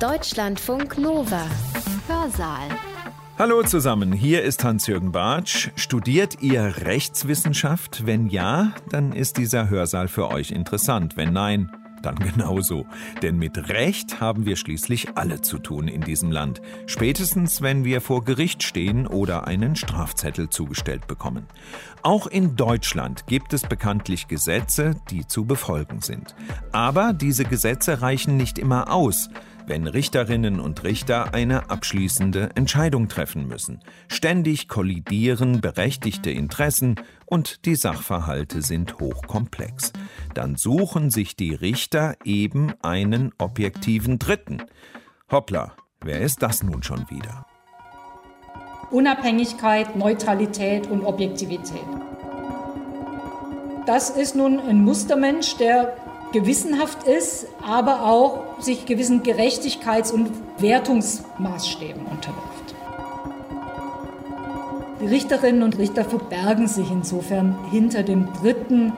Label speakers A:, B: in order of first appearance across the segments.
A: Deutschlandfunk Nova. Hörsaal.
B: Hallo zusammen, hier ist Hans-Jürgen Bartsch. Studiert ihr Rechtswissenschaft? Wenn ja, dann ist dieser Hörsaal für euch interessant. Wenn nein, dann genauso. Denn mit Recht haben wir schließlich alle zu tun in diesem Land. Spätestens, wenn wir vor Gericht stehen oder einen Strafzettel zugestellt bekommen. Auch in Deutschland gibt es bekanntlich Gesetze, die zu befolgen sind. Aber diese Gesetze reichen nicht immer aus wenn Richterinnen und Richter eine abschließende Entscheidung treffen müssen. Ständig kollidieren berechtigte Interessen und die Sachverhalte sind hochkomplex. Dann suchen sich die Richter eben einen objektiven Dritten. Hoppla, wer ist das nun schon wieder?
C: Unabhängigkeit, Neutralität und Objektivität. Das ist nun ein Mustermensch, der gewissenhaft ist, aber auch sich gewissen Gerechtigkeits- und Wertungsmaßstäben unterwirft. Die Richterinnen und Richter verbergen sich insofern hinter dem Dritten.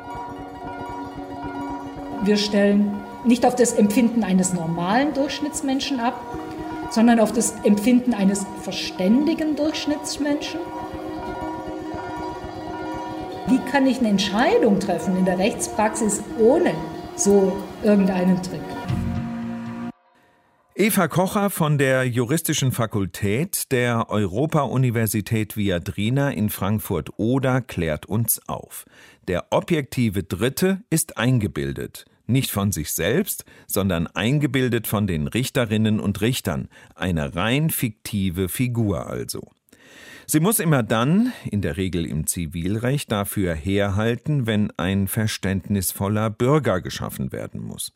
C: Wir stellen nicht auf das Empfinden eines normalen Durchschnittsmenschen ab, sondern auf das Empfinden eines verständigen Durchschnittsmenschen. Wie kann ich eine Entscheidung treffen in der Rechtspraxis, ohne so irgendeinen Trick.
B: Eva Kocher von der Juristischen Fakultät der Europa-Universität Viadrina in Frankfurt-Oder klärt uns auf. Der objektive Dritte ist eingebildet. Nicht von sich selbst, sondern eingebildet von den Richterinnen und Richtern. Eine rein fiktive Figur also. Sie muss immer dann, in der Regel im Zivilrecht, dafür herhalten, wenn ein verständnisvoller Bürger geschaffen werden muss.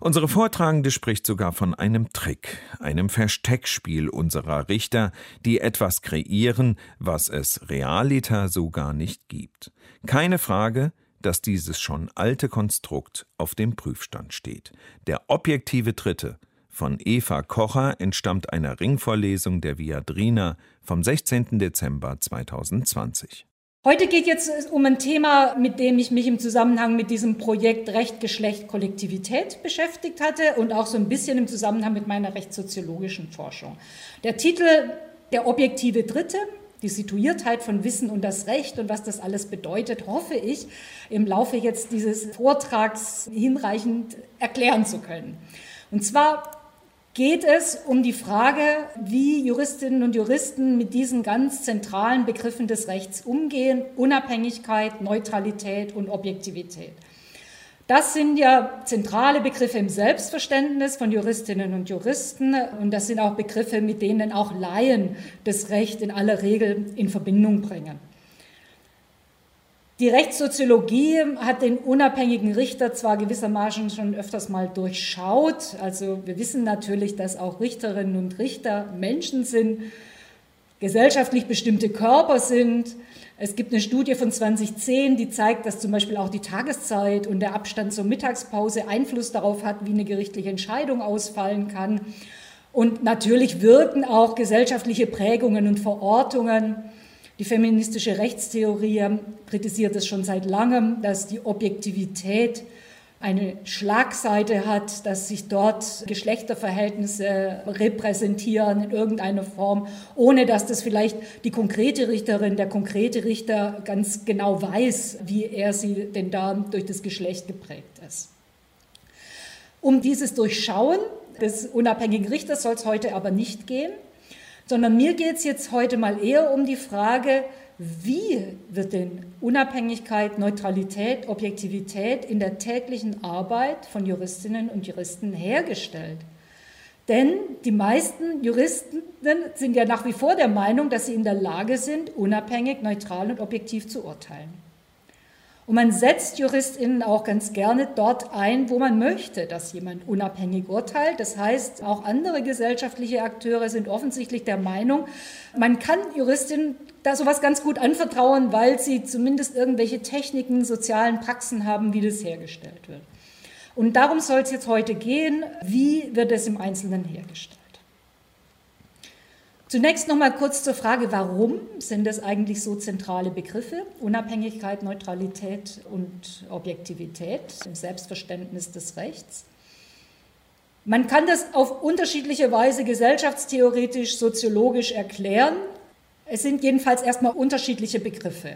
B: Unsere Vortragende spricht sogar von einem Trick, einem Versteckspiel unserer Richter, die etwas kreieren, was es realiter so gar nicht gibt. Keine Frage, dass dieses schon alte Konstrukt auf dem Prüfstand steht. Der objektive Dritte von Eva Kocher entstammt einer Ringvorlesung der Viadrina vom 16. Dezember 2020.
C: Heute geht jetzt um ein Thema, mit dem ich mich im Zusammenhang mit diesem Projekt Recht, Geschlecht, Kollektivität beschäftigt hatte und auch so ein bisschen im Zusammenhang mit meiner rechtssoziologischen Forschung. Der Titel Der objektive Dritte, die Situiertheit von Wissen und das Recht und was das alles bedeutet, hoffe ich, im Laufe jetzt dieses Vortrags hinreichend erklären zu können. Und zwar geht es um die Frage, wie Juristinnen und Juristen mit diesen ganz zentralen Begriffen des Rechts umgehen, Unabhängigkeit, Neutralität und Objektivität. Das sind ja zentrale Begriffe im Selbstverständnis von Juristinnen und Juristen und das sind auch Begriffe, mit denen auch Laien das Recht in aller Regel in Verbindung bringen. Die Rechtssoziologie hat den unabhängigen Richter zwar gewissermaßen schon öfters mal durchschaut. Also wir wissen natürlich, dass auch Richterinnen und Richter Menschen sind, gesellschaftlich bestimmte Körper sind. Es gibt eine Studie von 2010, die zeigt, dass zum Beispiel auch die Tageszeit und der Abstand zur Mittagspause Einfluss darauf hat, wie eine gerichtliche Entscheidung ausfallen kann. Und natürlich wirken auch gesellschaftliche Prägungen und Verortungen die feministische Rechtstheorie kritisiert es schon seit langem, dass die Objektivität eine Schlagseite hat, dass sich dort Geschlechterverhältnisse repräsentieren in irgendeiner Form, ohne dass das vielleicht die konkrete Richterin, der konkrete Richter ganz genau weiß, wie er sie denn da durch das Geschlecht geprägt ist. Um dieses Durchschauen des unabhängigen Richters soll es heute aber nicht gehen sondern mir geht es jetzt heute mal eher um die Frage, wie wird denn Unabhängigkeit, Neutralität, Objektivität in der täglichen Arbeit von Juristinnen und Juristen hergestellt? Denn die meisten Juristen sind ja nach wie vor der Meinung, dass sie in der Lage sind, unabhängig, neutral und objektiv zu urteilen. Und man setzt JuristInnen auch ganz gerne dort ein, wo man möchte, dass jemand unabhängig urteilt. Das heißt, auch andere gesellschaftliche Akteure sind offensichtlich der Meinung, man kann JuristInnen da sowas ganz gut anvertrauen, weil sie zumindest irgendwelche Techniken, sozialen Praxen haben, wie das hergestellt wird. Und darum soll es jetzt heute gehen, wie wird es im Einzelnen hergestellt. Zunächst noch mal kurz zur Frage, warum sind das eigentlich so zentrale Begriffe? Unabhängigkeit, Neutralität und Objektivität im Selbstverständnis des Rechts. Man kann das auf unterschiedliche Weise gesellschaftstheoretisch, soziologisch erklären. Es sind jedenfalls erstmal unterschiedliche Begriffe.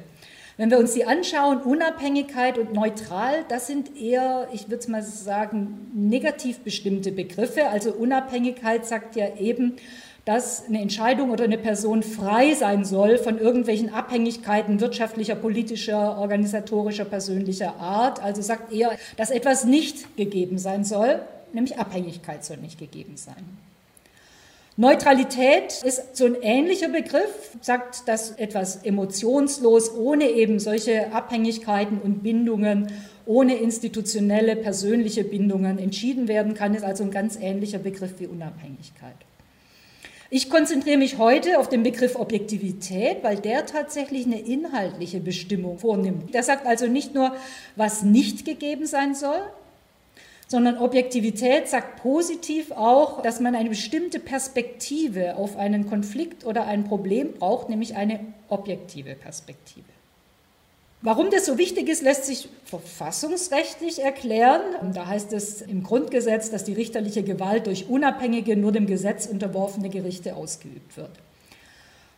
C: Wenn wir uns die anschauen, Unabhängigkeit und neutral, das sind eher, ich würde es mal sagen, negativ bestimmte Begriffe. Also Unabhängigkeit sagt ja eben, dass eine Entscheidung oder eine Person frei sein soll von irgendwelchen Abhängigkeiten wirtschaftlicher, politischer, organisatorischer, persönlicher Art. Also sagt eher, dass etwas nicht gegeben sein soll nämlich Abhängigkeit soll nicht gegeben sein. Neutralität ist so ein ähnlicher Begriff, sagt, dass etwas emotionslos, ohne eben solche Abhängigkeiten und Bindungen, ohne institutionelle, persönliche Bindungen entschieden werden kann, ist also ein ganz ähnlicher Begriff wie Unabhängigkeit. Ich konzentriere mich heute auf den Begriff Objektivität, weil der tatsächlich eine inhaltliche Bestimmung vornimmt. Der sagt also nicht nur, was nicht gegeben sein soll, sondern Objektivität sagt positiv auch, dass man eine bestimmte Perspektive auf einen Konflikt oder ein Problem braucht, nämlich eine objektive Perspektive. Warum das so wichtig ist, lässt sich verfassungsrechtlich erklären. Da heißt es im Grundgesetz, dass die richterliche Gewalt durch unabhängige, nur dem Gesetz unterworfene Gerichte ausgeübt wird.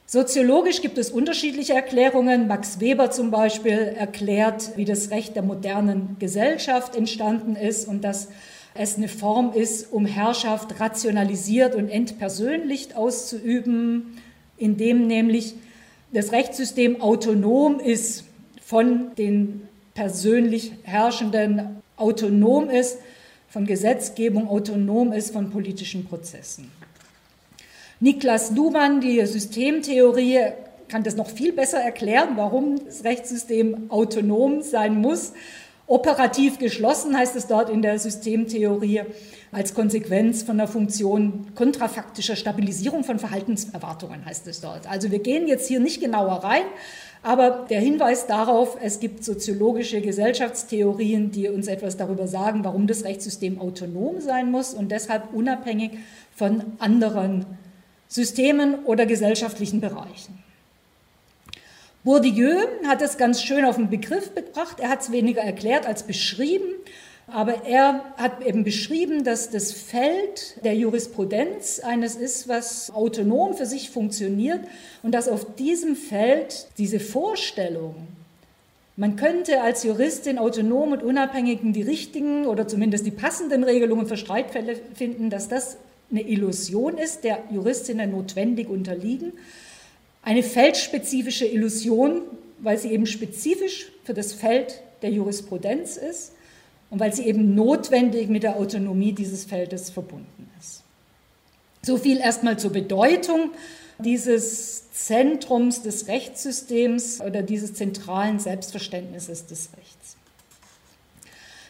C: Soziologisch gibt es unterschiedliche Erklärungen. Max Weber zum Beispiel erklärt, wie das Recht der modernen Gesellschaft entstanden ist und dass es eine Form ist, um Herrschaft rationalisiert und entpersönlicht auszuüben, indem nämlich das Rechtssystem autonom ist von den persönlich Herrschenden, autonom ist von Gesetzgebung, autonom ist von politischen Prozessen. Niklas Luhmann, die Systemtheorie, kann das noch viel besser erklären, warum das Rechtssystem autonom sein muss. Operativ geschlossen heißt es dort in der Systemtheorie als Konsequenz von der Funktion kontrafaktischer Stabilisierung von Verhaltenserwartungen heißt es dort. Also wir gehen jetzt hier nicht genauer rein, aber der Hinweis darauf, es gibt soziologische Gesellschaftstheorien, die uns etwas darüber sagen, warum das Rechtssystem autonom sein muss und deshalb unabhängig von anderen Systemen oder gesellschaftlichen Bereichen. Bourdieu hat es ganz schön auf den Begriff gebracht. Er hat es weniger erklärt als beschrieben. Aber er hat eben beschrieben, dass das Feld der Jurisprudenz eines ist, was autonom für sich funktioniert und dass auf diesem Feld diese Vorstellung, man könnte als Juristin autonom und unabhängigen die richtigen oder zumindest die passenden Regelungen für Streitfälle finden, dass das eine Illusion ist, der Juristinnen notwendig unterliegen. Eine feldspezifische Illusion, weil sie eben spezifisch für das Feld der Jurisprudenz ist und weil sie eben notwendig mit der Autonomie dieses Feldes verbunden ist. So viel erstmal zur Bedeutung dieses Zentrums des Rechtssystems oder dieses zentralen Selbstverständnisses des Rechts.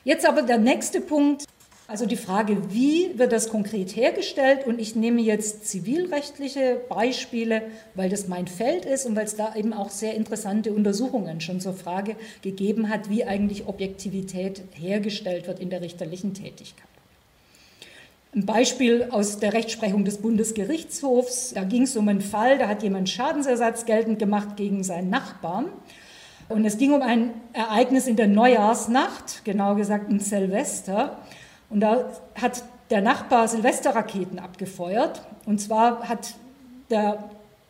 C: Jetzt aber der nächste Punkt, also die Frage, wie wird das konkret hergestellt? Und ich nehme jetzt zivilrechtliche Beispiele, weil das mein Feld ist und weil es da eben auch sehr interessante Untersuchungen schon zur Frage gegeben hat, wie eigentlich Objektivität hergestellt wird in der richterlichen Tätigkeit. Ein Beispiel aus der Rechtsprechung des Bundesgerichtshofs, da ging es um einen Fall, da hat jemand Schadensersatz geltend gemacht gegen seinen Nachbarn. Und es ging um ein Ereignis in der Neujahrsnacht, genau gesagt in Silvester. Und da hat der Nachbar Silvesterraketen abgefeuert. Und zwar hat der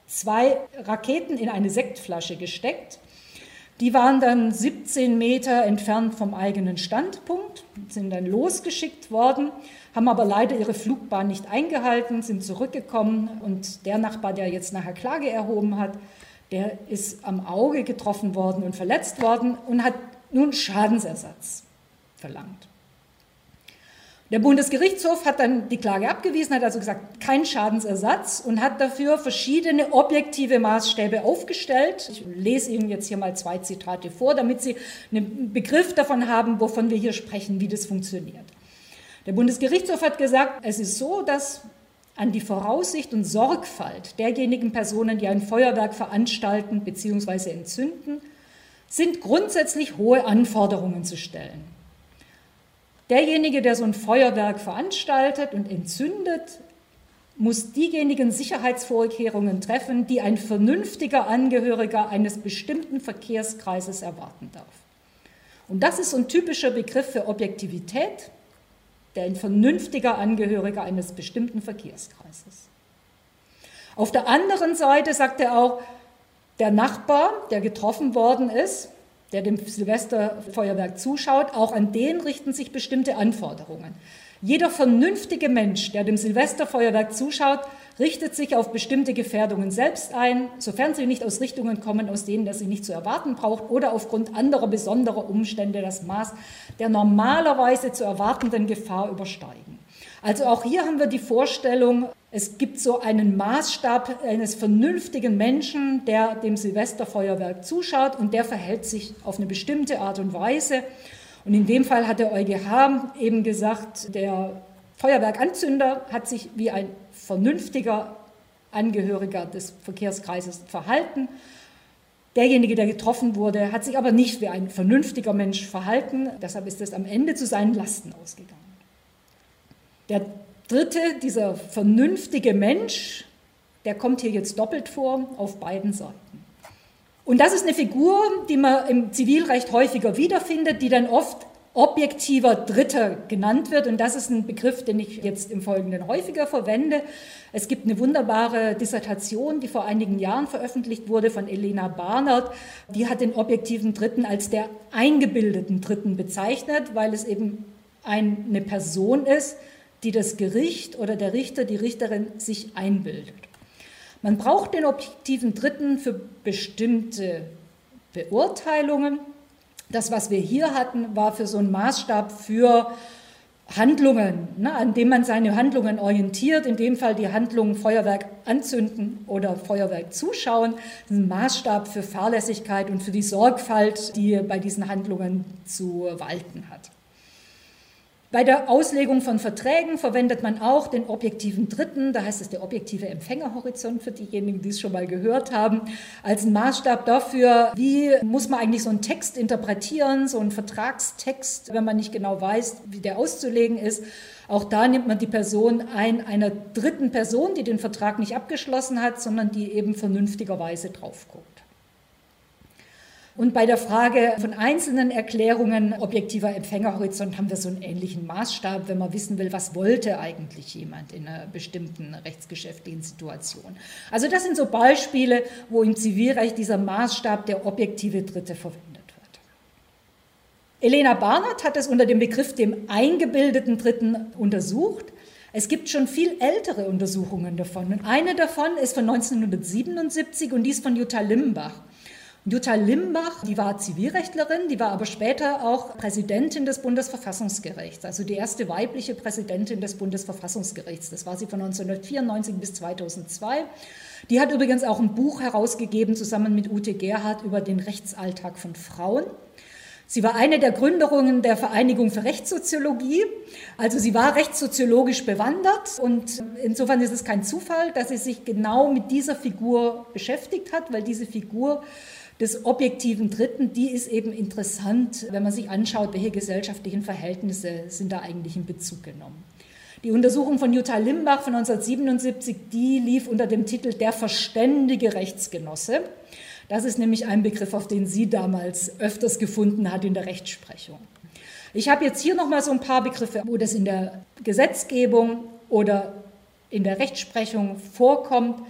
C: zwei Raketen in eine Sektflasche gesteckt. Die waren dann 17 Meter entfernt vom eigenen Standpunkt, sind dann losgeschickt worden, haben aber leider ihre Flugbahn nicht eingehalten, sind zurückgekommen und der Nachbar, der jetzt nachher Klage erhoben hat, der ist am Auge getroffen worden und verletzt worden und hat nun Schadensersatz verlangt. Der Bundesgerichtshof hat dann die Klage abgewiesen, hat also gesagt, kein Schadensersatz und hat dafür verschiedene objektive Maßstäbe aufgestellt. Ich lese Ihnen jetzt hier mal zwei Zitate vor, damit Sie einen Begriff davon haben, wovon wir hier sprechen, wie das funktioniert. Der Bundesgerichtshof hat gesagt, es ist so, dass an die Voraussicht und Sorgfalt derjenigen Personen, die ein Feuerwerk veranstalten bzw. entzünden, sind grundsätzlich hohe Anforderungen zu stellen. Derjenige, der so ein Feuerwerk veranstaltet und entzündet, muss diejenigen Sicherheitsvorkehrungen treffen, die ein vernünftiger Angehöriger eines bestimmten Verkehrskreises erwarten darf. Und das ist ein typischer Begriff für Objektivität. der ein vernünftiger Angehöriger eines bestimmten Verkehrskreises. Auf der anderen Seite sagt er auch, der Nachbar, der getroffen worden ist, der dem Silvesterfeuerwerk zuschaut, auch an den richten sich bestimmte Anforderungen. Jeder vernünftige Mensch, der dem Silvesterfeuerwerk zuschaut, richtet sich auf bestimmte Gefährdungen selbst ein, sofern sie nicht aus Richtungen kommen, aus denen er sie nicht zu erwarten braucht oder aufgrund anderer besonderer Umstände das Maß der normalerweise zu erwartenden Gefahr übersteigen. Also auch hier haben wir die Vorstellung, es gibt so einen Maßstab eines vernünftigen Menschen, der dem Silvesterfeuerwerk zuschaut und der verhält sich auf eine bestimmte Art und Weise. Und in dem Fall hat der EuGH eben gesagt, der Feuerwerkanzünder hat sich wie ein vernünftiger Angehöriger des Verkehrskreises verhalten. Derjenige, der getroffen wurde, hat sich aber nicht wie ein vernünftiger Mensch verhalten. Deshalb ist es am Ende zu seinen Lasten ausgegangen. Der dritte, dieser vernünftige Mensch, der kommt hier jetzt doppelt vor auf beiden Seiten. Und das ist eine Figur, die man im Zivilrecht häufiger wiederfindet, die dann oft objektiver Dritter genannt wird. Und das ist ein Begriff, den ich jetzt im Folgenden häufiger verwende. Es gibt eine wunderbare Dissertation, die vor einigen Jahren veröffentlicht wurde von Elena Barnard. Die hat den objektiven Dritten als der eingebildeten Dritten bezeichnet, weil es eben eine Person ist, die das Gericht oder der Richter, die Richterin sich einbildet. Man braucht den objektiven Dritten für bestimmte Beurteilungen. Das, was wir hier hatten, war für so einen Maßstab für Handlungen, ne, an dem man seine Handlungen orientiert, in dem Fall die Handlungen Feuerwerk anzünden oder Feuerwerk zuschauen, ein Maßstab für Fahrlässigkeit und für die Sorgfalt, die bei diesen Handlungen zu walten hat. Bei der Auslegung von Verträgen verwendet man auch den objektiven Dritten, da heißt es der objektive Empfängerhorizont für diejenigen, die es schon mal gehört haben, als Maßstab dafür, wie muss man eigentlich so einen Text interpretieren, so einen Vertragstext, wenn man nicht genau weiß, wie der auszulegen ist. Auch da nimmt man die Person ein, einer dritten Person, die den Vertrag nicht abgeschlossen hat, sondern die eben vernünftigerweise drauf guckt. Und bei der Frage von einzelnen Erklärungen objektiver Empfängerhorizont haben wir so einen ähnlichen Maßstab, wenn man wissen will, was wollte eigentlich jemand in einer bestimmten rechtsgeschäftlichen Situation. Also das sind so Beispiele, wo im Zivilrecht dieser Maßstab der objektive Dritte verwendet wird. Elena Barnard hat es unter dem Begriff dem eingebildeten Dritten untersucht. Es gibt schon viel ältere Untersuchungen davon. Und eine davon ist von 1977 und die ist von Jutta Limbach. Jutta Limbach, die war Zivilrechtlerin, die war aber später auch Präsidentin des Bundesverfassungsgerichts, also die erste weibliche Präsidentin des Bundesverfassungsgerichts. Das war sie von 1994 bis 2002. Die hat übrigens auch ein Buch herausgegeben, zusammen mit Ute Gerhardt, über den Rechtsalltag von Frauen. Sie war eine der Gründerinnen der Vereinigung für Rechtssoziologie. Also sie war rechtssoziologisch bewandert und insofern ist es kein Zufall, dass sie sich genau mit dieser Figur beschäftigt hat, weil diese Figur des objektiven Dritten, die ist eben interessant, wenn man sich anschaut, welche gesellschaftlichen Verhältnisse sind da eigentlich in Bezug genommen. Die Untersuchung von Jutta Limbach von 1977, die lief unter dem Titel Der verständige Rechtsgenosse. Das ist nämlich ein Begriff, auf den sie damals öfters gefunden hat in der Rechtsprechung. Ich habe jetzt hier nochmal so ein paar Begriffe, wo das in der Gesetzgebung oder in der Rechtsprechung vorkommt.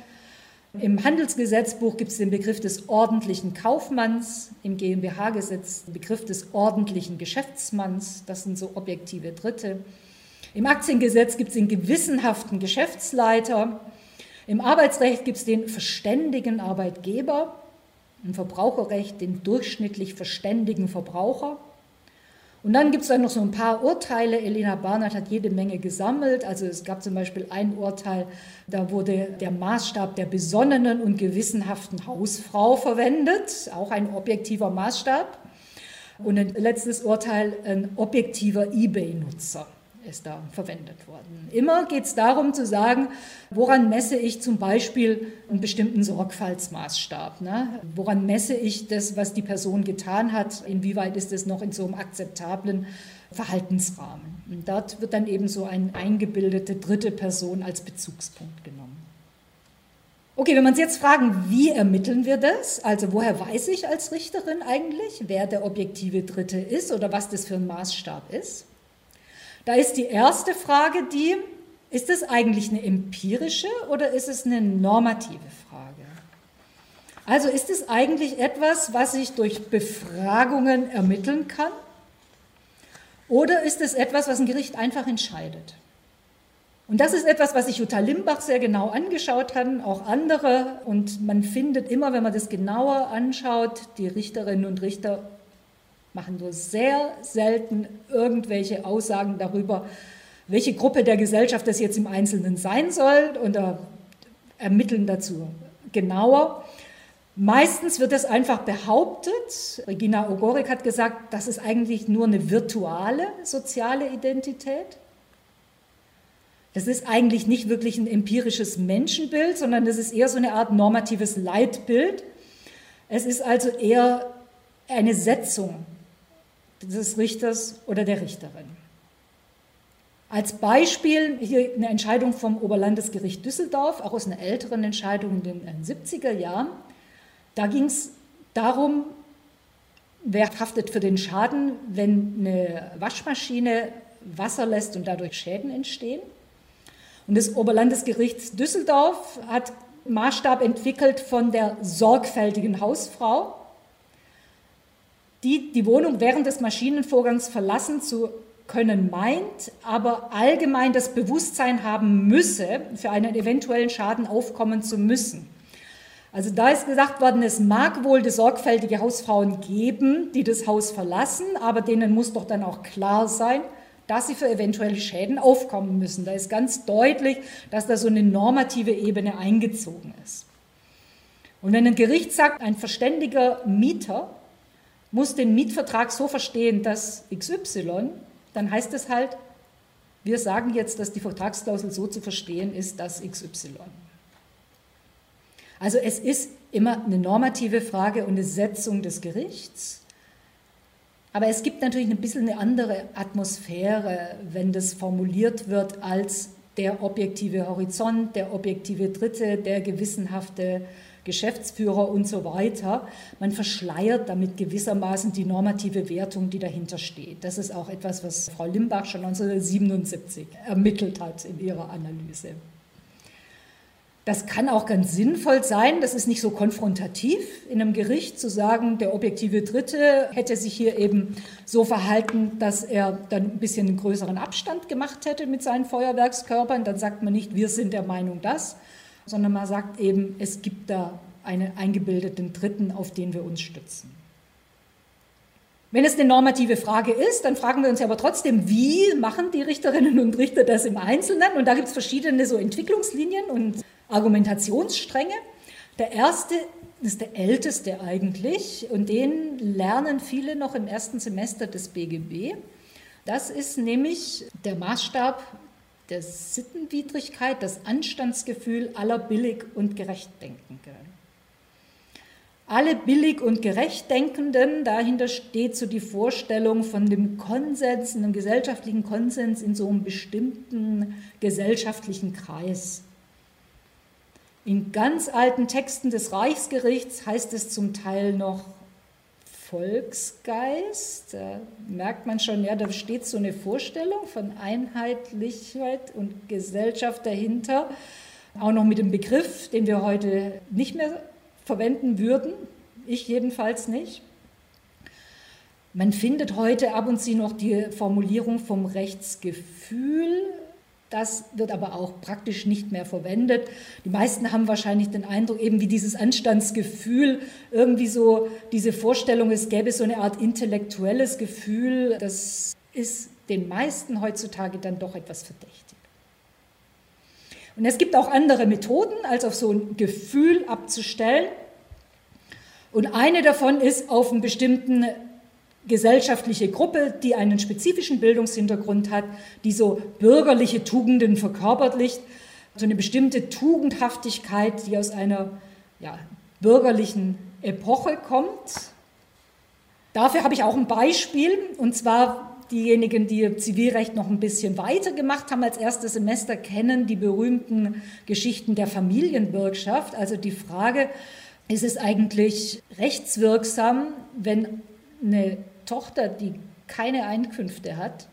C: Im Handelsgesetzbuch gibt es den Begriff des ordentlichen Kaufmanns, im GmbH-Gesetz den Begriff des ordentlichen Geschäftsmanns, das sind so objektive Dritte. Im Aktiengesetz gibt es den gewissenhaften Geschäftsleiter. Im Arbeitsrecht gibt es den verständigen Arbeitgeber. Im Verbraucherrecht den durchschnittlich verständigen Verbraucher. Und dann gibt es dann noch so ein paar Urteile. Elena Barnard hat jede Menge gesammelt. Also es gab zum Beispiel ein Urteil, da wurde der Maßstab der besonnenen und gewissenhaften Hausfrau verwendet, auch ein objektiver Maßstab. Und ein letztes Urteil, ein objektiver eBay-Nutzer ist da verwendet worden. Immer geht es darum zu sagen, woran messe ich zum Beispiel einen bestimmten Sorgfaltsmaßstab? Ne? Woran messe ich das, was die Person getan hat? Inwieweit ist es noch in so einem akzeptablen Verhaltensrahmen? Und dort wird dann eben so eine eingebildete dritte Person als Bezugspunkt genommen. Okay, wenn wir uns jetzt fragen, wie ermitteln wir das? Also woher weiß ich als Richterin eigentlich, wer der objektive Dritte ist oder was das für ein Maßstab ist? Da ist die erste Frage die, ist es eigentlich eine empirische oder ist es eine normative Frage? Also ist es eigentlich etwas, was ich durch Befragungen ermitteln kann? Oder ist es etwas, was ein Gericht einfach entscheidet? Und das ist etwas, was sich Jutta Limbach sehr genau angeschaut hat, auch andere. Und man findet immer, wenn man das genauer anschaut, die Richterinnen und Richter machen nur sehr selten irgendwelche Aussagen darüber, welche Gruppe der Gesellschaft das jetzt im Einzelnen sein soll und ermitteln dazu genauer. Meistens wird es einfach behauptet, Regina Ogorik hat gesagt, das ist eigentlich nur eine virtuale soziale Identität. Das ist eigentlich nicht wirklich ein empirisches Menschenbild, sondern das ist eher so eine Art normatives Leitbild. Es ist also eher eine Setzung des Richters oder der Richterin. Als Beispiel hier eine Entscheidung vom Oberlandesgericht Düsseldorf, auch aus einer älteren Entscheidung in den 70er Jahren. Da ging es darum, wer haftet für den Schaden, wenn eine Waschmaschine Wasser lässt und dadurch Schäden entstehen. Und das Oberlandesgericht Düsseldorf hat Maßstab entwickelt von der sorgfältigen Hausfrau, die die Wohnung während des Maschinenvorgangs verlassen zu können meint, aber allgemein das Bewusstsein haben müsse, für einen eventuellen Schaden aufkommen zu müssen. Also da ist gesagt worden, es mag wohl die sorgfältige Hausfrauen geben, die das Haus verlassen, aber denen muss doch dann auch klar sein, dass sie für eventuelle Schäden aufkommen müssen. Da ist ganz deutlich, dass da so eine normative Ebene eingezogen ist. Und wenn ein Gericht sagt, ein verständiger Mieter muss den Mietvertrag so verstehen, dass XY, dann heißt es halt, wir sagen jetzt, dass die Vertragsklausel so zu verstehen ist, dass XY. Also es ist immer eine normative Frage und eine Setzung des Gerichts. Aber es gibt natürlich ein bisschen eine andere Atmosphäre, wenn das formuliert wird als der objektive Horizont, der objektive Dritte, der gewissenhafte Geschäftsführer und so weiter. Man verschleiert damit gewissermaßen die normative Wertung, die dahinter steht. Das ist auch etwas, was Frau Limbach schon 1977 ermittelt hat in ihrer Analyse. Das kann auch ganz sinnvoll sein, das ist nicht so konfrontativ in einem Gericht zu sagen, der objektive Dritte hätte sich hier eben so verhalten, dass er dann ein bisschen größeren Abstand gemacht hätte mit seinen Feuerwerkskörpern. Dann sagt man nicht, wir sind der Meinung das, sondern man sagt eben, es gibt da einen eingebildeten Dritten, auf den wir uns stützen. Wenn es eine normative Frage ist, dann fragen wir uns aber trotzdem, wie machen die Richterinnen und Richter das im Einzelnen? Und da gibt es verschiedene so Entwicklungslinien und Argumentationsstränge. Der erste ist der älteste eigentlich und den lernen viele noch im ersten Semester des BGB. Das ist nämlich der Maßstab der Sittenwidrigkeit, das Anstandsgefühl aller billig und gerechtdenkenden. Alle billig und gerechtdenkenden, dahinter steht so die Vorstellung von dem Konsens, einem gesellschaftlichen Konsens in so einem bestimmten gesellschaftlichen Kreis. In ganz alten Texten des Reichsgerichts heißt es zum Teil noch Volksgeist. Da merkt man schon, ja, da steht so eine Vorstellung von Einheitlichkeit und Gesellschaft dahinter. Auch noch mit dem Begriff, den wir heute nicht mehr verwenden würden. Ich jedenfalls nicht. Man findet heute ab und zu noch die Formulierung vom Rechtsgefühl das wird aber auch praktisch nicht mehr verwendet. Die meisten haben wahrscheinlich den Eindruck, eben wie dieses Anstandsgefühl, irgendwie so diese Vorstellung, es gäbe so eine Art intellektuelles Gefühl, das ist den meisten heutzutage dann doch etwas verdächtig. Und es gibt auch andere Methoden, als auf so ein Gefühl abzustellen. Und eine davon ist, auf einen bestimmten gesellschaftliche Gruppe, die einen spezifischen Bildungshintergrund hat, die so bürgerliche Tugenden verkörperlicht, so eine bestimmte Tugendhaftigkeit, die aus einer ja, bürgerlichen Epoche kommt. Dafür habe ich auch ein Beispiel, und zwar diejenigen, die Zivilrecht noch ein bisschen weiter gemacht haben als erstes Semester, kennen die berühmten Geschichten der Familienbürgschaft. Also die Frage, ist es eigentlich rechtswirksam, wenn eine Tochter, die keine Einkünfte hat,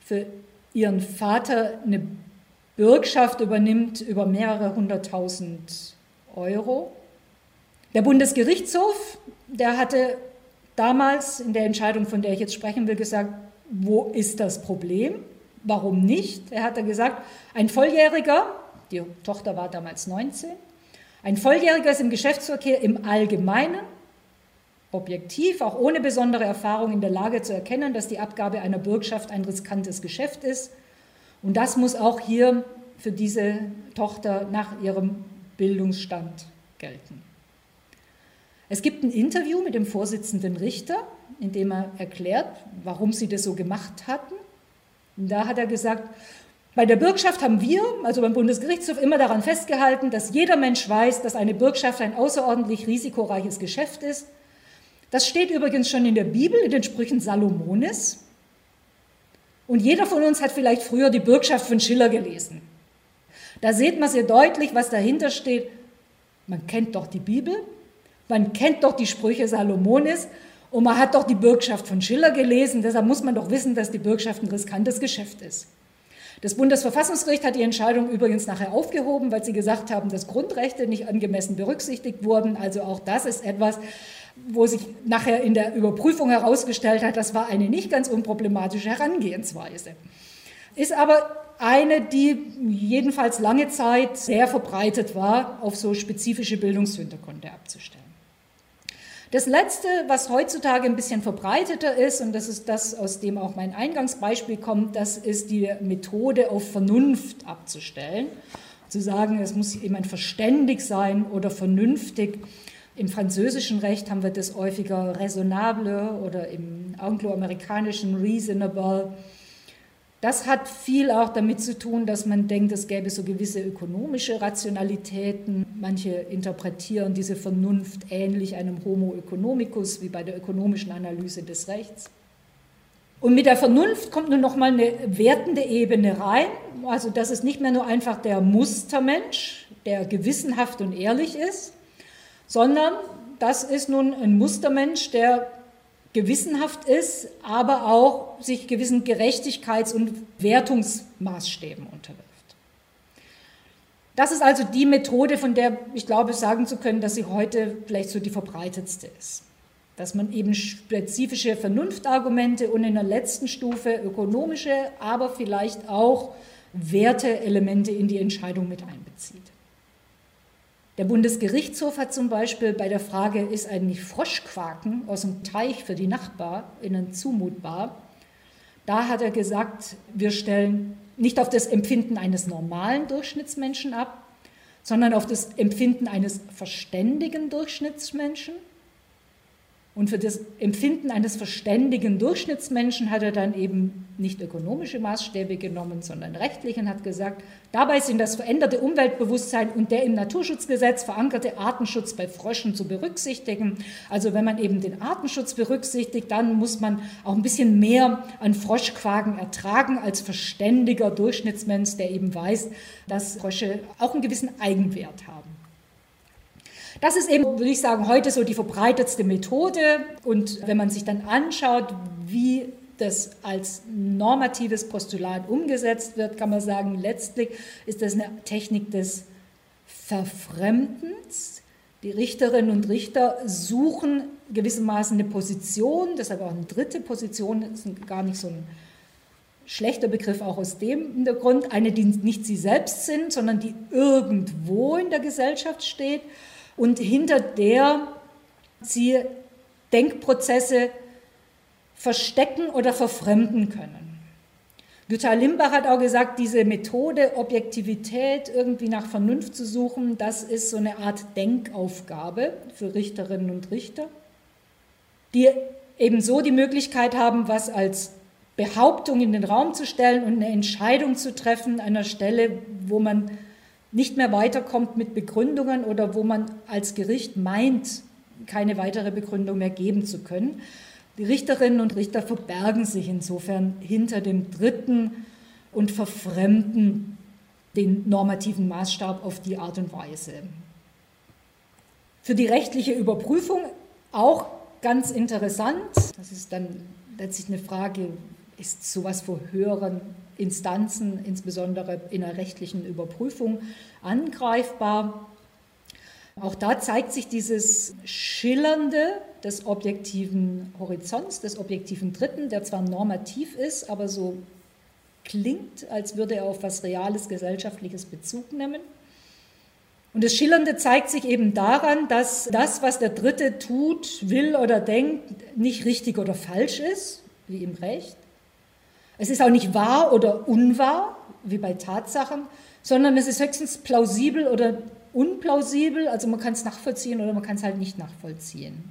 C: für ihren Vater eine Bürgschaft übernimmt über mehrere hunderttausend Euro. Der Bundesgerichtshof, der hatte damals in der Entscheidung, von der ich jetzt sprechen will, gesagt, wo ist das Problem? Warum nicht? Er hatte gesagt, ein Volljähriger, die Tochter war damals 19, ein Volljähriger ist im Geschäftsverkehr im Allgemeinen objektiv, auch ohne besondere Erfahrung in der Lage zu erkennen, dass die Abgabe einer Bürgschaft ein riskantes Geschäft ist. Und das muss auch hier für diese Tochter nach ihrem Bildungsstand gelten. Es gibt ein Interview mit dem Vorsitzenden Richter, in dem er erklärt, warum sie das so gemacht hatten. Und da hat er gesagt, bei der Bürgschaft haben wir, also beim Bundesgerichtshof, immer daran festgehalten, dass jeder Mensch weiß, dass eine Bürgschaft ein außerordentlich risikoreiches Geschäft ist. Das steht übrigens schon in der Bibel, in den Sprüchen Salomones. Und jeder von uns hat vielleicht früher die Bürgschaft von Schiller gelesen. Da sieht man sehr deutlich, was dahinter steht. Man kennt doch die Bibel, man kennt doch die Sprüche Salomones und man hat doch die Bürgschaft von Schiller gelesen. Deshalb muss man doch wissen, dass die Bürgschaft ein riskantes Geschäft ist. Das Bundesverfassungsgericht hat die Entscheidung übrigens nachher aufgehoben, weil sie gesagt haben, dass Grundrechte nicht angemessen berücksichtigt wurden. Also auch das ist etwas, wo sich nachher in der Überprüfung herausgestellt hat, das war eine nicht ganz unproblematische Herangehensweise. Ist aber eine, die jedenfalls lange Zeit sehr verbreitet war, auf so spezifische Bildungshintergründe abzustellen. Das Letzte, was heutzutage ein bisschen verbreiteter ist, und das ist das, aus dem auch mein Eingangsbeispiel kommt, das ist die Methode auf Vernunft abzustellen. Zu sagen, es muss jemand verständig sein oder vernünftig. Im französischen Recht haben wir das häufiger raisonnable oder im angloamerikanischen reasonable. Das hat viel auch damit zu tun, dass man denkt, es gäbe so gewisse ökonomische Rationalitäten. Manche interpretieren diese Vernunft ähnlich einem Homo economicus wie bei der ökonomischen Analyse des Rechts. Und mit der Vernunft kommt nun noch mal eine wertende Ebene rein. Also das ist nicht mehr nur einfach der Mustermensch, der gewissenhaft und ehrlich ist, sondern das ist nun ein Mustermensch, der gewissenhaft ist, aber auch sich gewissen Gerechtigkeits- und Wertungsmaßstäben unterwirft. Das ist also die Methode, von der ich glaube sagen zu können, dass sie heute vielleicht so die verbreitetste ist. Dass man eben spezifische Vernunftargumente und in der letzten Stufe ökonomische, aber vielleicht auch Werteelemente in die Entscheidung mit einbezieht. Der Bundesgerichtshof hat zum Beispiel bei der Frage, ist eigentlich Froschquaken aus dem Teich für die NachbarInnen zumutbar, da hat er gesagt, wir stellen nicht auf das Empfinden eines normalen Durchschnittsmenschen ab, sondern auf das Empfinden eines verständigen Durchschnittsmenschen und für das Empfinden eines verständigen Durchschnittsmenschen hat er dann eben nicht ökonomische Maßstäbe genommen, sondern rechtliche und hat gesagt, dabei sind das veränderte Umweltbewusstsein und der im Naturschutzgesetz verankerte Artenschutz bei Fröschen zu berücksichtigen. Also wenn man eben den Artenschutz berücksichtigt, dann muss man auch ein bisschen mehr an Froschquagen ertragen als verständiger Durchschnittsmensch, der eben weiß, dass Frösche auch einen gewissen Eigenwert haben. Das ist eben, würde ich sagen, heute so die verbreitetste Methode. Und wenn man sich dann anschaut, wie das als normatives Postulat umgesetzt wird, kann man sagen, letztlich ist das eine Technik des Verfremdens. Die Richterinnen und Richter suchen gewissermaßen eine Position, deshalb auch eine dritte Position, das ist gar nicht so ein schlechter Begriff auch aus dem Hintergrund, eine, die nicht sie selbst sind, sondern die irgendwo in der Gesellschaft steht und hinter der sie Denkprozesse verstecken oder verfremden können. Jutta Limbach hat auch gesagt, diese Methode, Objektivität irgendwie nach Vernunft zu suchen, das ist so eine Art Denkaufgabe für Richterinnen und Richter, die ebenso die Möglichkeit haben, was als Behauptung in den Raum zu stellen und eine Entscheidung zu treffen an einer Stelle, wo man nicht mehr weiterkommt mit Begründungen oder wo man als Gericht meint, keine weitere Begründung mehr geben zu können. Die Richterinnen und Richter verbergen sich insofern hinter dem Dritten und verfremden den normativen Maßstab auf die Art und Weise. Für die rechtliche Überprüfung auch ganz interessant. Das ist dann letztlich eine Frage, ist sowas vor höheren Instanzen, insbesondere in der rechtlichen Überprüfung, angreifbar. Auch da zeigt sich dieses Schillernde des objektiven Horizonts, des objektiven Dritten, der zwar normativ ist, aber so klingt, als würde er auf was Reales, Gesellschaftliches Bezug nehmen. Und das Schillernde zeigt sich eben daran, dass das, was der Dritte tut, will oder denkt, nicht richtig oder falsch ist, wie im Recht. Es ist auch nicht wahr oder unwahr, wie bei Tatsachen, sondern es ist höchstens plausibel oder unplausibel, also man kann es nachvollziehen oder man kann es halt nicht nachvollziehen.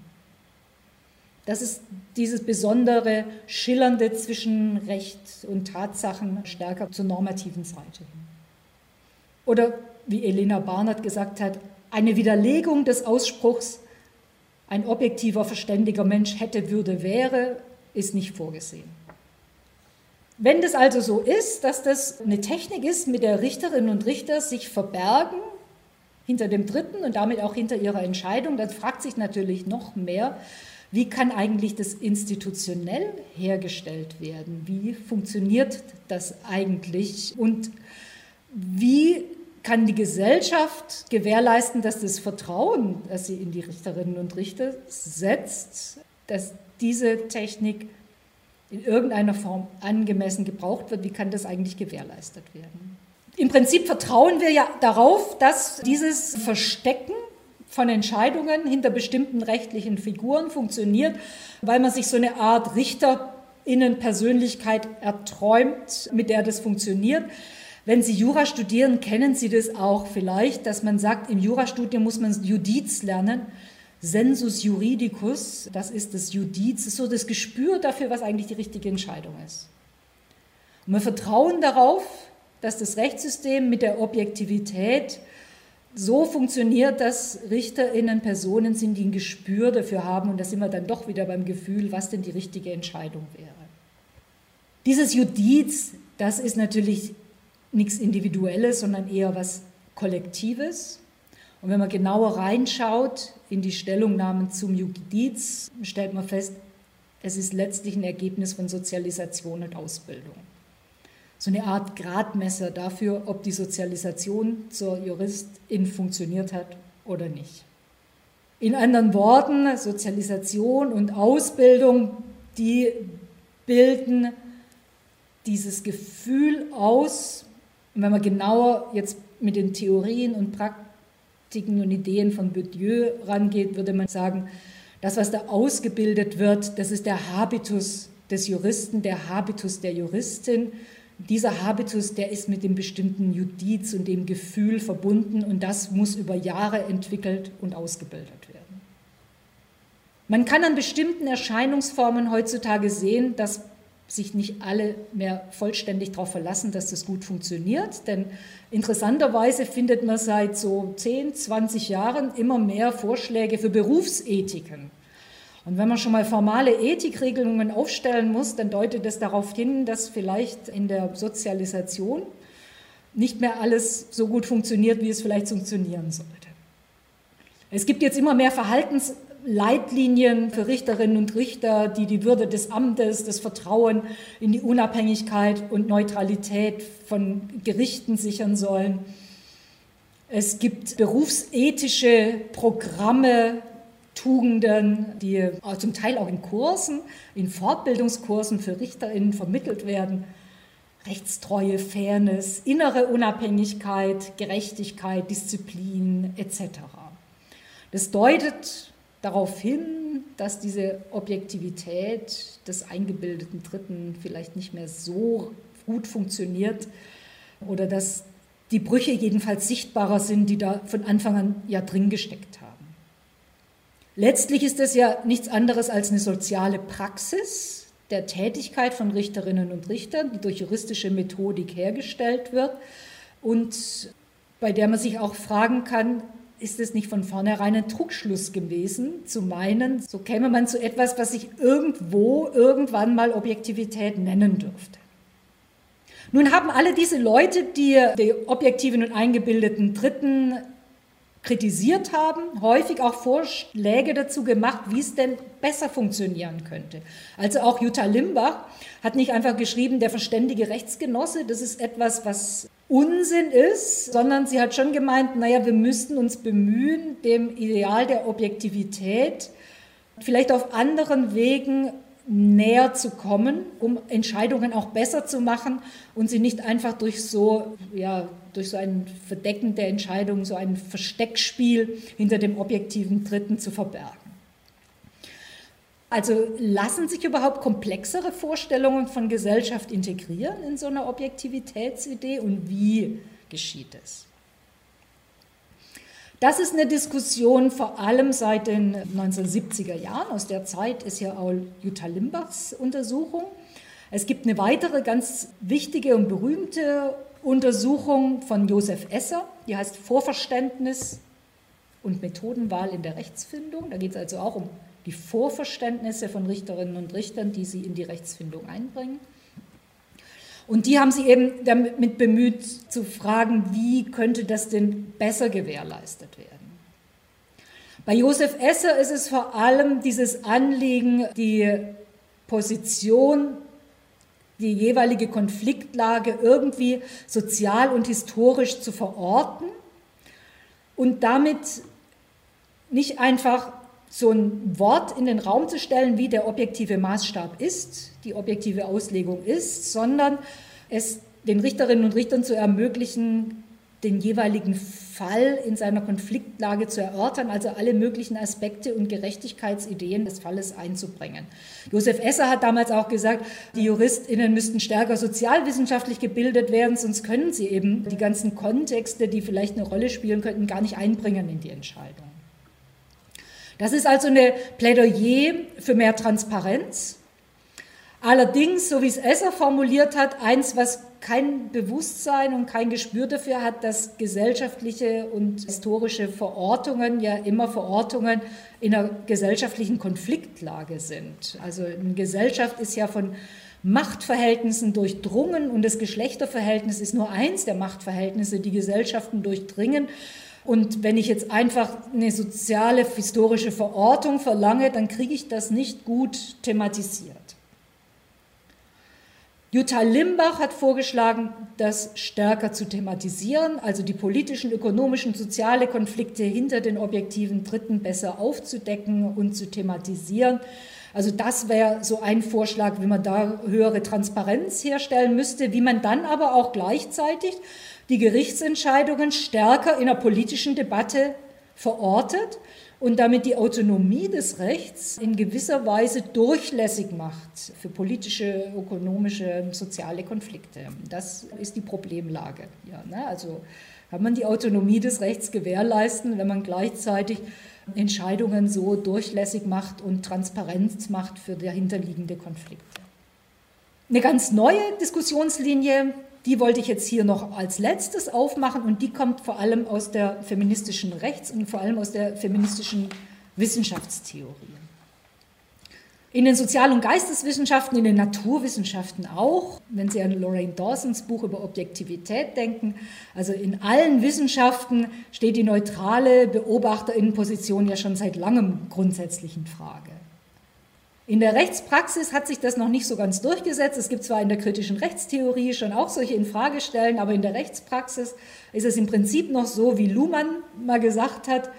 C: Das ist dieses besondere Schillernde zwischen Recht und Tatsachen stärker zur normativen Seite. Oder wie Elena Barnard gesagt hat, eine Widerlegung des Ausspruchs, ein objektiver, verständiger Mensch hätte, würde, wäre, ist nicht vorgesehen. Wenn das also so ist, dass das eine Technik ist, mit der Richterinnen und Richter sich verbergen hinter dem Dritten und damit auch hinter ihrer Entscheidung, dann fragt sich natürlich noch mehr, wie kann eigentlich das institutionell hergestellt werden? Wie funktioniert das eigentlich? Und wie kann die Gesellschaft gewährleisten, dass das Vertrauen, das sie in die Richterinnen und Richter setzt, dass diese Technik in irgendeiner Form angemessen gebraucht wird? Wie kann das eigentlich gewährleistet werden? Im Prinzip vertrauen wir ja darauf, dass dieses Verstecken von Entscheidungen hinter bestimmten rechtlichen Figuren funktioniert, weil man sich so eine Art Richterinnenpersönlichkeit erträumt, mit der das funktioniert. Wenn Sie Jura studieren, kennen Sie das auch vielleicht, dass man sagt, im Jurastudium muss man Judiz lernen. Sensus juridicus, das ist das Judiz, ist so das Gespür dafür, was eigentlich die richtige Entscheidung ist. Und wir vertrauen darauf, dass das Rechtssystem mit der Objektivität so funktioniert, dass RichterInnen Personen sind, die ein Gespür dafür haben. Und da sind wir dann doch wieder beim Gefühl, was denn die richtige Entscheidung wäre. Dieses Judiz, das ist natürlich nichts Individuelles, sondern eher was Kollektives. Und wenn man genauer reinschaut in die Stellungnahmen zum Judiz, stellt man fest, es ist letztlich ein Ergebnis von Sozialisation und Ausbildung so eine Art Gradmesser dafür, ob die Sozialisation zur Juristin funktioniert hat oder nicht. In anderen Worten, Sozialisation und Ausbildung, die bilden dieses Gefühl aus. Und wenn man genauer jetzt mit den Theorien und Praktiken und Ideen von Bourdieu rangeht, würde man sagen, das, was da ausgebildet wird, das ist der Habitus des Juristen, der Habitus der Juristin dieser Habitus, der ist mit dem bestimmten Judiz und dem Gefühl verbunden und das muss über Jahre entwickelt und ausgebildet werden. Man kann an bestimmten Erscheinungsformen heutzutage sehen, dass sich nicht alle mehr vollständig darauf verlassen, dass das gut funktioniert. Denn interessanterweise findet man seit so 10, 20 Jahren immer mehr Vorschläge für Berufsethiken. Und wenn man schon mal formale Ethikregelungen aufstellen muss, dann deutet das darauf hin, dass vielleicht in der Sozialisation nicht mehr alles so gut funktioniert, wie es vielleicht funktionieren sollte. Es gibt jetzt immer mehr Verhaltensleitlinien für Richterinnen und Richter, die die Würde des Amtes, das Vertrauen in die Unabhängigkeit und Neutralität von Gerichten sichern sollen. Es gibt berufsethische Programme, Tugenden, die zum Teil auch in Kursen, in Fortbildungskursen für RichterInnen vermittelt werden. Rechtstreue, Fairness, innere Unabhängigkeit, Gerechtigkeit, Disziplin etc. Das deutet darauf hin, dass diese Objektivität des eingebildeten Dritten vielleicht nicht mehr so gut funktioniert oder dass die Brüche jedenfalls sichtbarer sind, die da von Anfang an ja drin gesteckt haben. Letztlich ist es ja nichts anderes als eine soziale Praxis der Tätigkeit von Richterinnen und Richtern, die durch juristische Methodik hergestellt wird und bei der man sich auch fragen kann, ist es nicht von vornherein ein Trugschluss gewesen, zu meinen, so käme man zu etwas, was sich irgendwo irgendwann mal Objektivität nennen dürfte. Nun haben alle diese Leute, die die objektiven und eingebildeten Dritten kritisiert haben, häufig auch Vorschläge dazu gemacht, wie es denn besser funktionieren könnte. Also auch Jutta Limbach hat nicht einfach geschrieben, der verständige Rechtsgenosse, das ist etwas, was Unsinn ist, sondern sie hat schon gemeint, naja, wir müssten uns bemühen, dem Ideal der Objektivität vielleicht auf anderen Wegen näher zu kommen, um Entscheidungen auch besser zu machen und sie nicht einfach durch so, ja, durch so ein Verdecken der Entscheidung, so ein Versteckspiel hinter dem objektiven Dritten zu verbergen. Also lassen sich überhaupt komplexere Vorstellungen von Gesellschaft integrieren in so einer Objektivitätsidee und wie geschieht es? Das ist eine Diskussion vor allem seit den 1970er Jahren. Aus der Zeit ist ja auch Jutta Limbachs Untersuchung. Es gibt eine weitere ganz wichtige und berühmte Untersuchung von Josef Esser, die heißt Vorverständnis und Methodenwahl in der Rechtsfindung. Da geht es also auch um die Vorverständnisse von Richterinnen und Richtern, die sie in die Rechtsfindung einbringen. Und die haben sich eben damit bemüht zu fragen, wie könnte das denn besser gewährleistet werden. Bei Josef Esser ist es vor allem dieses Anliegen, die Position, die jeweilige Konfliktlage irgendwie sozial und historisch zu verorten und damit nicht einfach so ein Wort in den Raum zu stellen, wie der objektive Maßstab ist, die objektive Auslegung ist, sondern es den Richterinnen und Richtern zu ermöglichen, den jeweiligen Fall in seiner Konfliktlage zu erörtern, also alle möglichen Aspekte und Gerechtigkeitsideen des Falles einzubringen. Josef Esser hat damals auch gesagt, die JuristInnen müssten stärker sozialwissenschaftlich gebildet werden, sonst können sie eben die ganzen Kontexte, die vielleicht eine Rolle spielen könnten, gar nicht einbringen in die Entscheidung. Das ist also eine Plädoyer für mehr Transparenz. Allerdings, so wie es Esser formuliert hat, eins, was kein Bewusstsein und kein Gespür dafür hat, dass gesellschaftliche und historische Verortungen ja immer Verortungen in einer gesellschaftlichen Konfliktlage sind. Also eine Gesellschaft ist ja von Machtverhältnissen durchdrungen und das Geschlechterverhältnis ist nur eins der Machtverhältnisse, die Gesellschaften durchdringen. Und wenn ich jetzt einfach eine soziale, historische Verortung verlange, dann kriege ich das nicht gut thematisiert. Jutta Limbach hat vorgeschlagen, das stärker zu thematisieren, also die politischen, ökonomischen, soziale Konflikte hinter den objektiven Dritten besser aufzudecken und zu thematisieren. Also das wäre so ein Vorschlag, wie man da höhere Transparenz herstellen müsste, wie man dann aber auch gleichzeitig die Gerichtsentscheidungen stärker in der politischen Debatte verortet und damit die Autonomie des Rechts in gewisser Weise durchlässig macht für politische, ökonomische, soziale Konflikte. Das ist die Problemlage. Ja, ne? Also kann man die Autonomie des Rechts gewährleisten, wenn man gleichzeitig Entscheidungen so durchlässig macht und Transparenz macht für dahinterliegende Konflikte. Eine ganz neue Diskussionslinie die wollte ich jetzt hier noch als letztes aufmachen und die kommt vor allem aus der feministischen Rechts- und vor allem aus der feministischen Wissenschaftstheorie. In den Sozial- und Geisteswissenschaften, in den Naturwissenschaften auch, wenn Sie an Lorraine Dawsons Buch über Objektivität denken, also in allen Wissenschaften steht die neutrale Beobachterinnenposition ja schon seit langem grundsätzlich in Frage. In der Rechtspraxis hat sich das noch nicht so ganz durchgesetzt. Es gibt zwar in der kritischen Rechtstheorie schon auch solche Infragestellen, aber in der Rechtspraxis ist es im Prinzip noch so, wie Luhmann mal gesagt hat,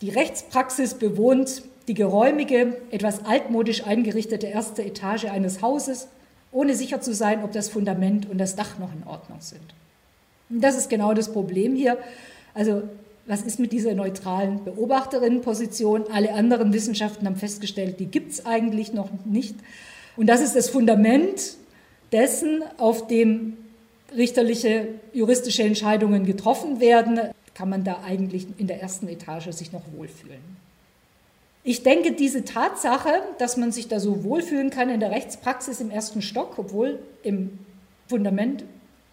C: die Rechtspraxis bewohnt die geräumige, etwas altmodisch eingerichtete erste Etage eines Hauses, ohne sicher zu sein, ob das Fundament und das Dach noch in Ordnung sind. Und das ist genau das Problem hier. Also was ist mit dieser neutralen Beobachterinnenposition? Alle anderen Wissenschaften haben festgestellt, die gibt es eigentlich noch nicht. Und das ist das Fundament dessen, auf dem richterliche, juristische Entscheidungen getroffen werden, kann man da eigentlich in der ersten Etage sich noch wohlfühlen. Ich denke, diese Tatsache, dass man sich da so wohlfühlen kann in der Rechtspraxis im ersten Stock, obwohl im Fundament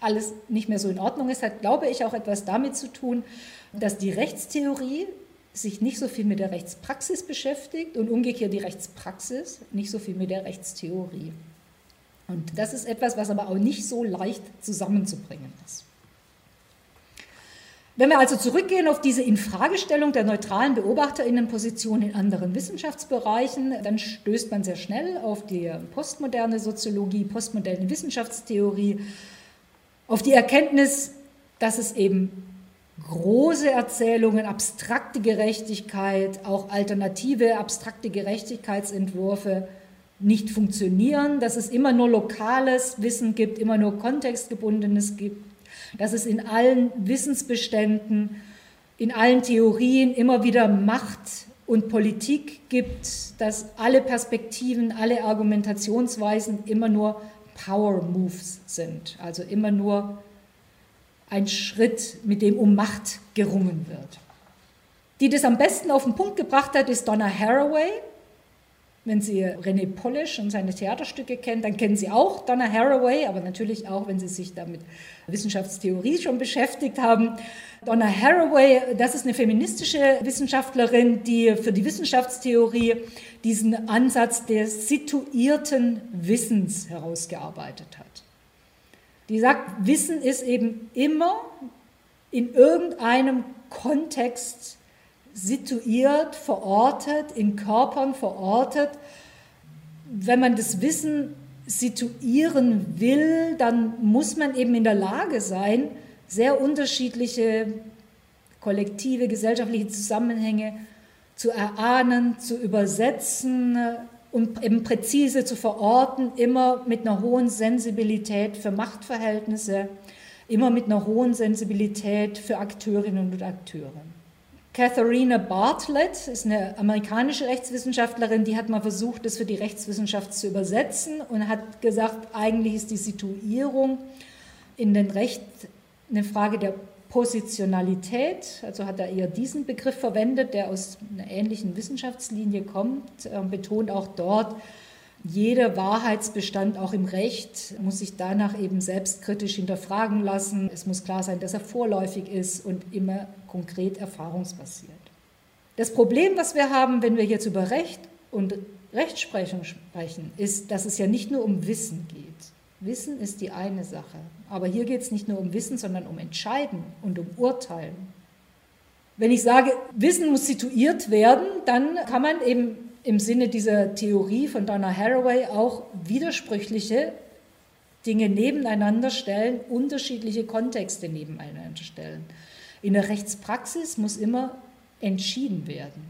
C: alles nicht mehr so in Ordnung ist, hat, glaube ich, auch etwas damit zu tun, dass die Rechtstheorie sich nicht so viel mit der Rechtspraxis beschäftigt und umgekehrt die Rechtspraxis nicht so viel mit der Rechtstheorie. Und das ist etwas, was aber auch nicht so leicht zusammenzubringen ist. Wenn wir also zurückgehen auf diese Infragestellung der neutralen Beobachterinnenposition in anderen Wissenschaftsbereichen, dann stößt man sehr schnell auf die postmoderne Soziologie, postmoderne Wissenschaftstheorie, auf die Erkenntnis, dass es eben große Erzählungen, abstrakte Gerechtigkeit, auch alternative abstrakte Gerechtigkeitsentwürfe nicht funktionieren, dass es immer nur lokales Wissen gibt, immer nur kontextgebundenes gibt, dass es in allen Wissensbeständen, in allen Theorien immer wieder Macht und Politik gibt, dass alle Perspektiven, alle Argumentationsweisen immer nur Power Moves sind, also immer nur ein Schritt, mit dem um Macht gerungen wird. Die das am besten auf den Punkt gebracht hat, ist Donna Haraway. Wenn Sie René Polish und seine Theaterstücke kennen, dann kennen Sie auch Donna Haraway, aber natürlich auch, wenn Sie sich damit Wissenschaftstheorie schon beschäftigt haben. Donna Haraway, das ist eine feministische Wissenschaftlerin, die für die Wissenschaftstheorie diesen Ansatz des situierten Wissens herausgearbeitet hat. Die sagt, Wissen ist eben immer in irgendeinem Kontext situiert, verortet, in Körpern verortet. Wenn man das Wissen situieren will, dann muss man eben in der Lage sein, sehr unterschiedliche kollektive, gesellschaftliche Zusammenhänge zu erahnen, zu übersetzen und eben präzise zu verorten, immer mit einer hohen Sensibilität für Machtverhältnisse, immer mit einer hohen Sensibilität für Akteurinnen und Akteure. Katharina Bartlett ist eine amerikanische Rechtswissenschaftlerin, die hat mal versucht, das für die Rechtswissenschaft zu übersetzen und hat gesagt, eigentlich ist die Situierung in den Recht eine Frage der Positionalität, also hat er eher diesen Begriff verwendet, der aus einer ähnlichen Wissenschaftslinie kommt, betont auch dort, jeder Wahrheitsbestand, auch im Recht, muss sich danach eben selbstkritisch hinterfragen lassen. Es muss klar sein, dass er vorläufig ist und immer konkret erfahrungsbasiert. Das Problem, was wir haben, wenn wir jetzt über Recht und Rechtsprechung sprechen, ist, dass es ja nicht nur um Wissen geht. Wissen ist die eine Sache. Aber hier geht es nicht nur um Wissen, sondern um Entscheiden und um Urteilen. Wenn ich sage, Wissen muss situiert werden, dann kann man eben im Sinne dieser Theorie von Donna Haraway auch widersprüchliche Dinge nebeneinander stellen, unterschiedliche Kontexte nebeneinander stellen. In der Rechtspraxis muss immer entschieden werden.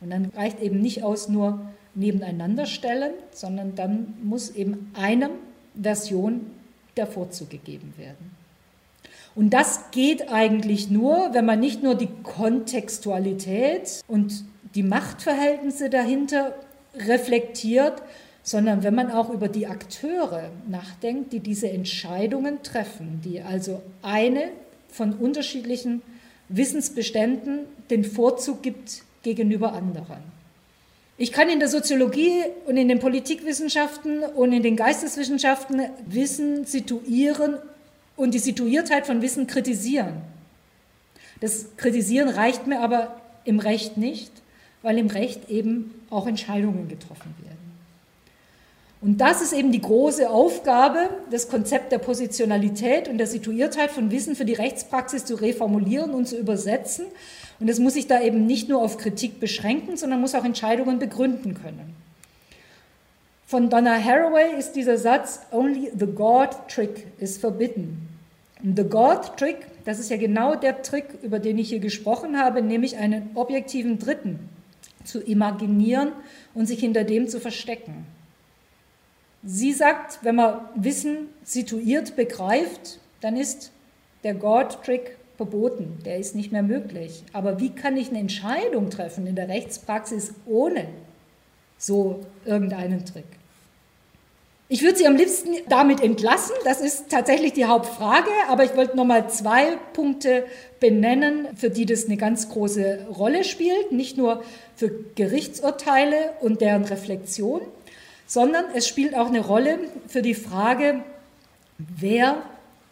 C: Und dann reicht eben nicht aus nur nebeneinander stellen, sondern dann muss eben einer Version der Vorzug gegeben werden. Und das geht eigentlich nur, wenn man nicht nur die Kontextualität und die Machtverhältnisse dahinter reflektiert, sondern wenn man auch über die Akteure nachdenkt, die diese Entscheidungen treffen, die also eine von unterschiedlichen Wissensbeständen den Vorzug gibt gegenüber anderen. Ich kann in der Soziologie und in den Politikwissenschaften und in den Geisteswissenschaften Wissen situieren und die Situiertheit von Wissen kritisieren. Das Kritisieren reicht mir aber im Recht nicht, weil im Recht eben auch Entscheidungen getroffen werden. Und das ist eben die große Aufgabe, das Konzept der Positionalität und der Situiertheit von Wissen für die Rechtspraxis zu reformulieren und zu übersetzen. Und es muss sich da eben nicht nur auf Kritik beschränken, sondern muss auch Entscheidungen begründen können. Von Donna Haraway ist dieser Satz, Only the God trick is forbidden. The God Trick, das ist ja genau der Trick, über den ich hier gesprochen habe, nämlich einen objektiven Dritten zu imaginieren und sich hinter dem zu verstecken. Sie sagt, wenn man Wissen situiert begreift, dann ist der God Trick verboten, der ist nicht mehr möglich. Aber wie kann ich eine Entscheidung treffen in der Rechtspraxis ohne so irgendeinen Trick? Ich würde Sie am liebsten damit entlassen. Das ist tatsächlich die Hauptfrage. Aber ich wollte noch mal zwei Punkte benennen, für die das eine ganz große Rolle spielt. Nicht nur für Gerichtsurteile und deren Reflexion, sondern es spielt auch eine Rolle für die Frage, wer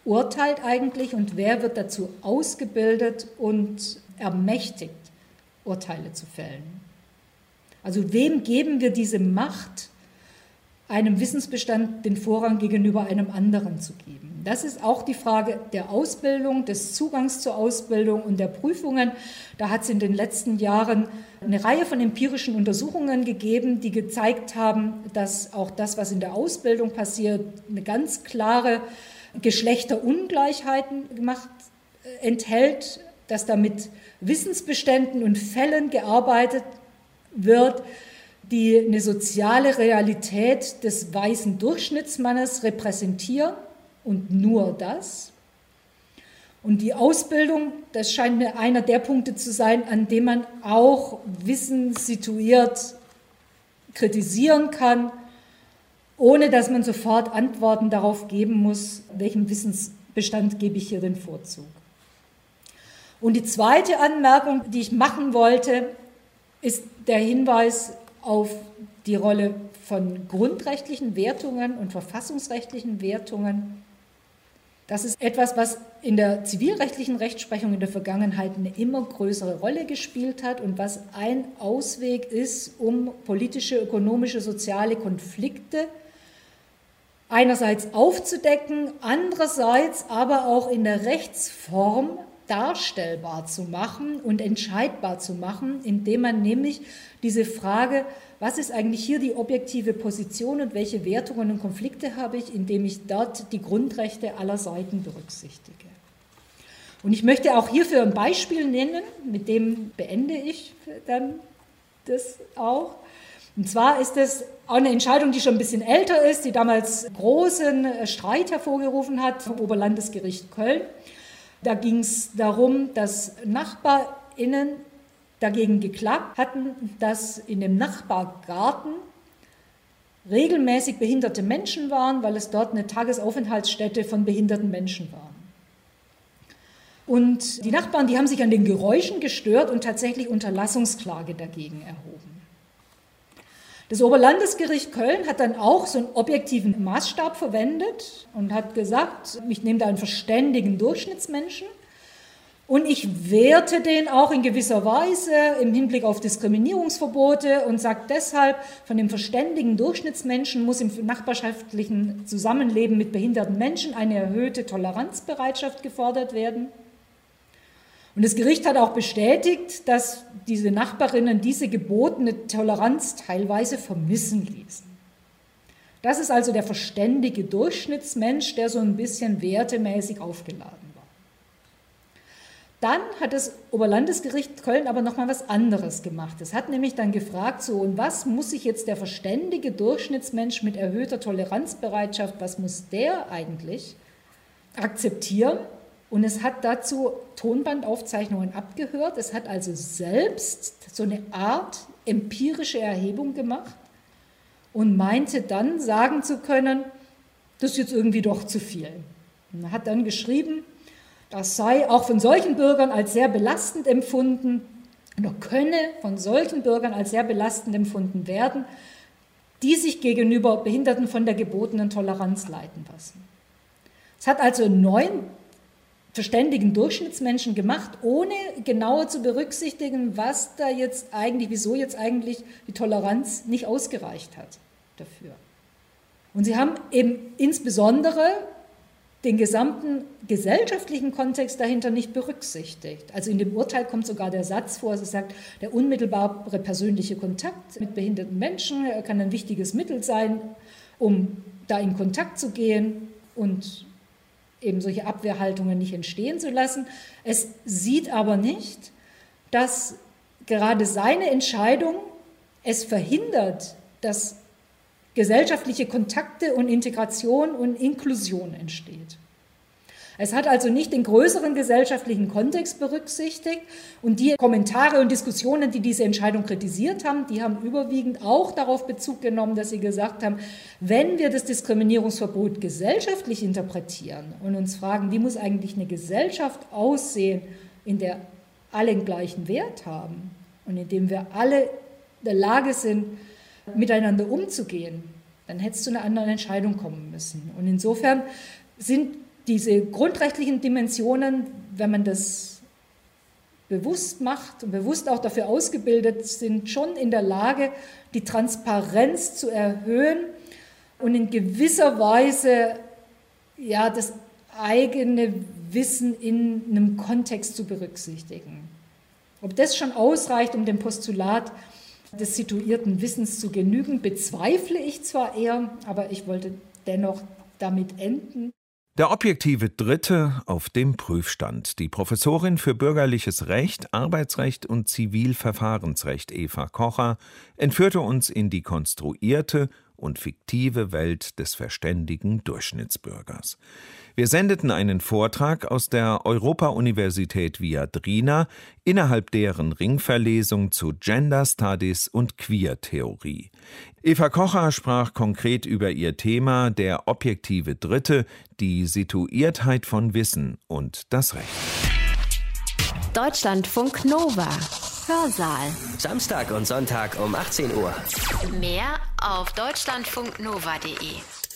C: urteilt eigentlich und wer wird dazu ausgebildet und ermächtigt, Urteile zu fällen. Also wem geben wir diese Macht, einem Wissensbestand den Vorrang gegenüber einem anderen zu geben. Das ist auch die Frage der Ausbildung, des Zugangs zur Ausbildung und der Prüfungen. Da hat es in den letzten Jahren eine Reihe von empirischen Untersuchungen gegeben, die gezeigt haben, dass auch das, was in der Ausbildung passiert, eine ganz klare Geschlechterungleichheiten gemacht, äh, enthält, dass da mit Wissensbeständen und Fällen gearbeitet wird, die eine soziale Realität des weißen Durchschnittsmannes repräsentieren und nur das. Und die Ausbildung, das scheint mir einer der Punkte zu sein, an dem man auch Wissen situiert kritisieren kann, ohne dass man sofort Antworten darauf geben muss, welchem Wissensbestand gebe ich hier den Vorzug. Und die zweite Anmerkung, die ich machen wollte, ist der Hinweis auf die Rolle von grundrechtlichen Wertungen und verfassungsrechtlichen Wertungen. Das ist etwas, was in der zivilrechtlichen Rechtsprechung in der Vergangenheit eine immer größere Rolle gespielt hat und was ein Ausweg ist, um politische, ökonomische, soziale Konflikte einerseits aufzudecken, andererseits aber auch in der Rechtsform darstellbar zu machen und entscheidbar zu machen, indem man nämlich diese Frage, was ist eigentlich hier die objektive Position und welche Wertungen und Konflikte habe ich, indem ich dort die Grundrechte aller Seiten berücksichtige. Und ich möchte auch hierfür ein Beispiel nennen, mit dem beende ich dann das auch. Und zwar ist es eine Entscheidung, die schon ein bisschen älter ist, die damals großen Streit hervorgerufen hat vom Oberlandesgericht Köln. Da ging es darum, dass NachbarInnen dagegen geklagt hatten, dass in dem Nachbargarten regelmäßig behinderte Menschen waren, weil es dort eine Tagesaufenthaltsstätte von behinderten Menschen war. Und die Nachbarn, die haben sich an den Geräuschen gestört und tatsächlich Unterlassungsklage dagegen erhoben. Das Oberlandesgericht Köln hat dann auch so einen objektiven Maßstab verwendet und hat gesagt, ich nehme da einen verständigen Durchschnittsmenschen und ich werte den auch in gewisser Weise im Hinblick auf Diskriminierungsverbote und sage deshalb, von dem verständigen Durchschnittsmenschen muss im nachbarschaftlichen Zusammenleben mit behinderten Menschen eine erhöhte Toleranzbereitschaft gefordert werden. Und das Gericht hat auch bestätigt, dass diese Nachbarinnen diese gebotene Toleranz teilweise vermissen ließen. Das ist also der verständige Durchschnittsmensch, der so ein bisschen wertemäßig aufgeladen. Dann hat das Oberlandesgericht Köln aber noch mal was anderes gemacht. Es hat nämlich dann gefragt, so und was muss sich jetzt der verständige Durchschnittsmensch mit erhöhter Toleranzbereitschaft, was muss der eigentlich akzeptieren? Und es hat dazu Tonbandaufzeichnungen abgehört. Es hat also selbst so eine Art empirische Erhebung gemacht und meinte dann sagen zu können, das ist jetzt irgendwie doch zu viel. Und hat dann geschrieben, das sei auch von solchen Bürgern als sehr belastend empfunden oder könne von solchen Bürgern als sehr belastend empfunden werden, die sich gegenüber Behinderten von der gebotenen Toleranz leiten lassen. Es hat also neun verständigen Durchschnittsmenschen gemacht, ohne genauer zu berücksichtigen, was da jetzt eigentlich, wieso jetzt eigentlich die Toleranz nicht ausgereicht hat dafür. Und sie haben eben insbesondere den gesamten gesellschaftlichen Kontext dahinter nicht berücksichtigt. Also in dem Urteil kommt sogar der Satz vor, es sagt, der unmittelbare persönliche Kontakt mit behinderten Menschen kann ein wichtiges Mittel sein, um da in Kontakt zu gehen und eben solche Abwehrhaltungen nicht entstehen zu lassen. Es sieht aber nicht, dass gerade seine Entscheidung es verhindert, dass gesellschaftliche Kontakte und Integration und Inklusion entsteht. Es hat also nicht den größeren gesellschaftlichen Kontext berücksichtigt und die Kommentare und Diskussionen, die diese Entscheidung kritisiert haben, die haben überwiegend auch darauf Bezug genommen, dass sie gesagt haben, wenn wir das Diskriminierungsverbot gesellschaftlich interpretieren und uns fragen, wie muss eigentlich eine Gesellschaft aussehen, in der alle den gleichen Wert haben und in dem wir alle in der Lage sind, miteinander umzugehen, dann hätte es zu einer anderen Entscheidung kommen müssen. Und insofern sind diese grundrechtlichen Dimensionen, wenn man das bewusst macht und bewusst auch dafür ausgebildet sind, schon in der Lage, die Transparenz zu erhöhen und in gewisser Weise ja, das eigene Wissen in einem Kontext zu berücksichtigen. Ob das schon ausreicht, um dem Postulat des situierten Wissens zu genügen, bezweifle ich zwar eher, aber ich wollte dennoch damit enden.
B: Der objektive Dritte auf dem Prüfstand, die Professorin für bürgerliches Recht, Arbeitsrecht und Zivilverfahrensrecht Eva Kocher, entführte uns in die konstruierte und fiktive Welt des verständigen Durchschnittsbürgers. Wir sendeten einen Vortrag aus der Europa-Universität Viadrina, innerhalb deren Ringverlesung zu Gender Studies und Queer-Theorie. Eva Kocher sprach konkret über ihr Thema Der objektive Dritte, die Situiertheit von Wissen und das Recht.
A: Deutschlandfunk Nova. Hörsaal.
D: Samstag und Sonntag um 18 Uhr.
A: Mehr auf deutschlandfunknova.de.